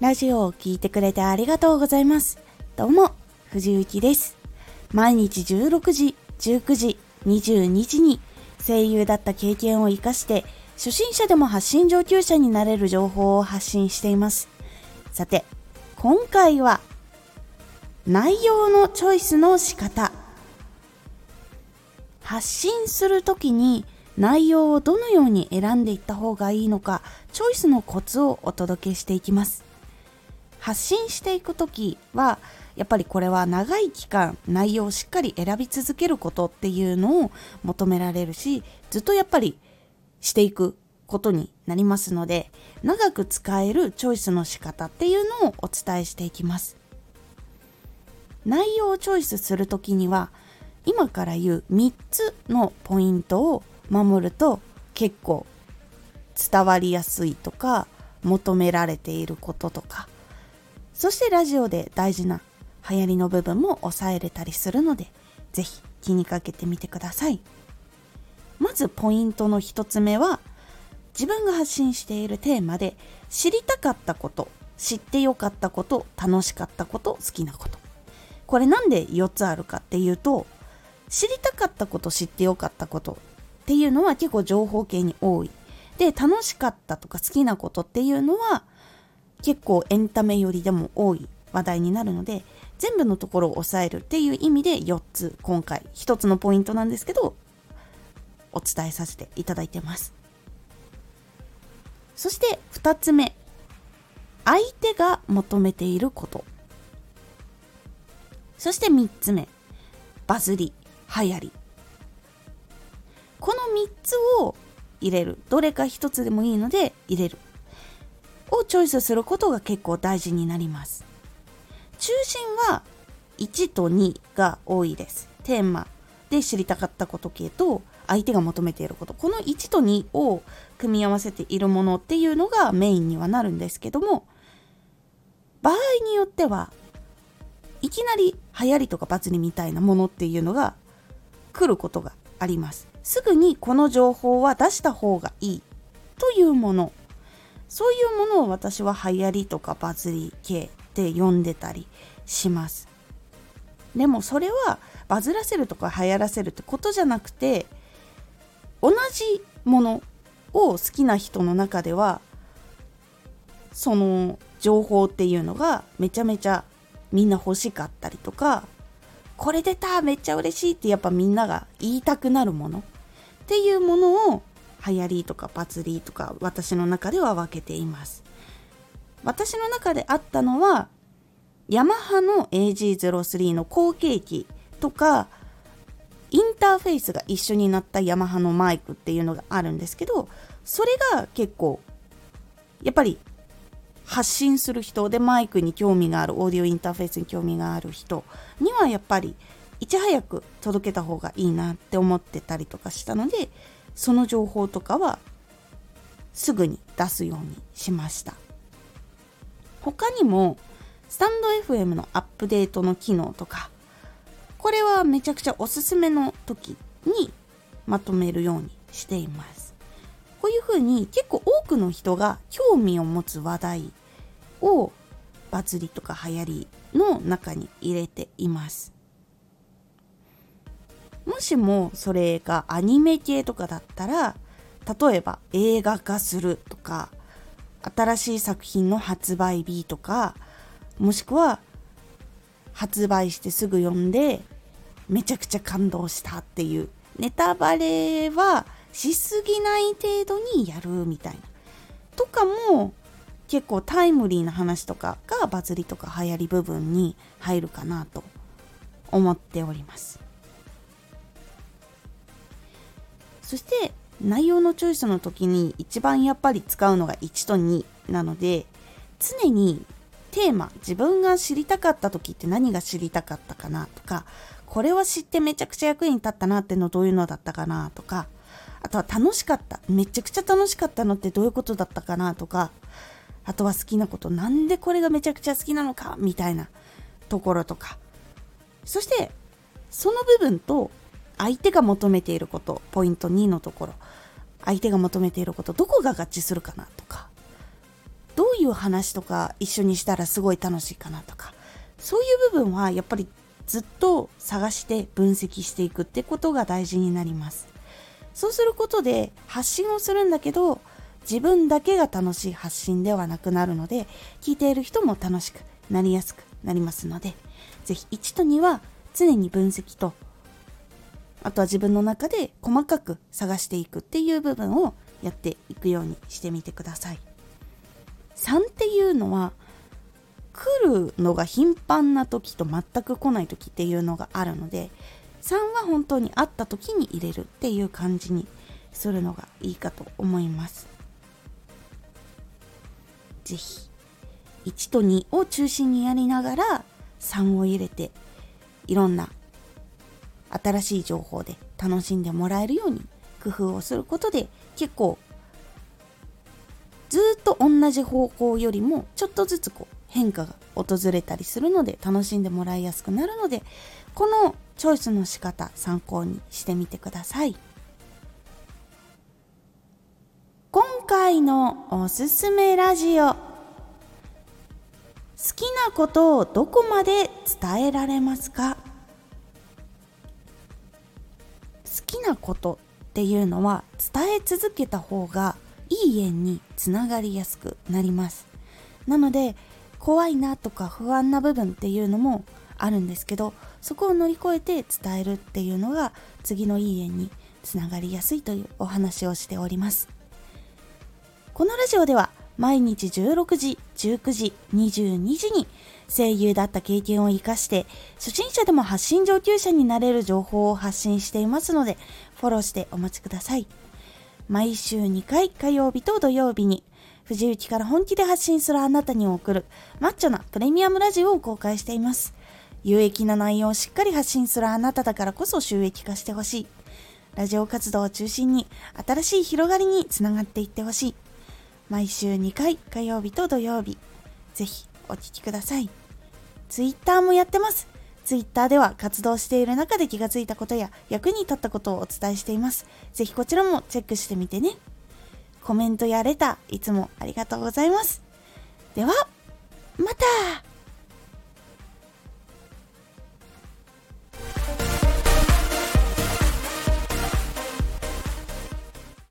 ラジオを聴いてくれてありがとうございます。どうも、藤幸です。毎日16時、19時、22時に声優だった経験を活かして初心者でも発信上級者になれる情報を発信しています。さて、今回は内容のチョイスの仕方発信するときに内容をどのように選んでいった方がいいのかチョイスのコツをお届けしていきます発信していく時はやっぱりこれは長い期間内容をしっかり選び続けることっていうのを求められるしずっとやっぱりしていくことになりますので長く使えるチョイスの仕方っていうのをお伝えしていきます。内容をチョイスする時には今から言う3つのポイントを守ると結構伝わりやすいとか求められていることとかそしてラジオで大事な流行りの部分も抑えれたりするので是非気にかけてみてください。まずポイントの1つ目は自分が発信しているテーマで知りたかったこと知ってよかったこと楽しかったこと好きなこと。これなんで4つあるかっていうと知りたかったこと知ってよかったことっていうのは結構情報系に多い。で楽しかったとか好きなことっていうのは結構エンタメ寄りでも多い話題になるので全部のところを抑えるっていう意味で4つ今回1つのポイントなんですけどお伝えさせていただいてます。そして2つ目。相手が求めていること。そして3つ目。バズり流行り。この3つを入れる。どれか1つでもいいので入れる。をチョイスすることが結構大事になります。中心は1と2が多いです。テーマで知りたかったこと系と相手が求めていること。この1と2を組み合わせているものっていうのがメインにはなるんですけども場合によってはいきなり流行りとかバズりみたいなものっていうのが来ることがあります。すぐにこの情報は出した方がいいというもの。そういうものを私は流行りとかバズり系って呼んでたりします。でもそれはバズらせるとか流行らせるってことじゃなくて同じものを好きな人の中ではその情報っていうのがめちゃめちゃみんな欲しかったりとかこれ出ためっちゃ嬉しいってやっぱみんなが言いたくなるものっていうものを流行りとかバズりとか私の中では分けています。私の中であったのはヤマハの AG03 の後継機とかインターフェースが一緒になったヤマハのマイクっていうのがあるんですけどそれが結構やっぱり発信する人でマイクに興味があるオーディオインターフェースに興味がある人にはやっぱりいち早く届けた方がいいなって思ってたりとかしたのでその情報とかはすぐに出すようにしました。他にもスタンド FM のアップデートの機能とかこれはめちゃくちゃおすすめの時にまとめるようにしています。こういうふうに結構多くの人が興味を持つ話題をバズりとか流行りの中に入れています。もしもそれがアニメ系とかだったら例えば映画化するとか新しい作品の発売日とかもしくは発売してすぐ読んでめちゃくちゃ感動したっていうネタバレはしすぎない程度にやるみたいな。とかも結構タイムリーな話とかがバズりとか流行り部分に入るかなと思っております。そして内容のチョイスの時に一番やっぱり使うのが1と2なので常にテーマ自分が知りたかった時って何が知りたかったかなとかこれは知ってめちゃくちゃ役に立ったなってのどういうのだったかなとかあとは楽しかっためちゃくちゃ楽しかったのってどういうことだったかなとかあとは好きなことなんでこれがめちゃくちゃ好きなのかみたいなところとか。そしてその部分と相手が求めていることポイント2のところ。相手が求めていることどこが合致するかなとか。どういう話とか一緒にしたらすごい楽しいかなとか。そういう部分はやっぱりずっと探して分析していくってことが大事になります。そうすることで発信をするんだけど自分だけが楽しい発信ではなくなるので聞いている人も楽しくなりやすくなりますのでぜひ1と2は常に分析とあとは自分の中で細かく探していくっていう部分をやっていくようにしてみてください。3っていうのは来るのが頻繁な時と全く来ない時っていうのがあるので3は本当に会った時に入れるっていう感じにするのがいいかと思います。是非1と2を中心にやりながら3を入れていろんな新しい情報で楽しんでもらえるように工夫をすることで結構ずっと同じ方向よりもちょっとずつこう変化が訪れたりするので楽しんでもらいやすくなるのでこのチョイスの仕方参考にしてみてください。今回のおすすめラジオ。好きなことをどこまで伝えられますか？きなことっていうのは伝え続けた方がいい縁につながりやすくなります。なので怖いなとか不安な部分っていうのもあるんですけどそこを乗り越えて伝えるっていうのが次のいい縁につながりやすいというお話をしております。このラジオでは毎日16時、19時、22時に声優だった経験を活かして初心者でも発信上級者になれる情報を発信していますのでフォローしてお待ちください。毎週2回火曜日と土曜日に藤雪から本気で発信するあなたに送るマッチョなプレミアムラジオを公開しています。有益な内容をしっかり発信するあなただからこそ収益化してほしい。ラジオ活動を中心に新しい広がりにつながっていってほしい。毎週2回火曜日と土曜日。ぜひお聴きください。ツイッターもやってます。ツイッターでは活動している中で気がついたことや役に立ったことをお伝えしています。ぜひこちらもチェックしてみてね。コメントやレター、いつもありがとうございます。では、また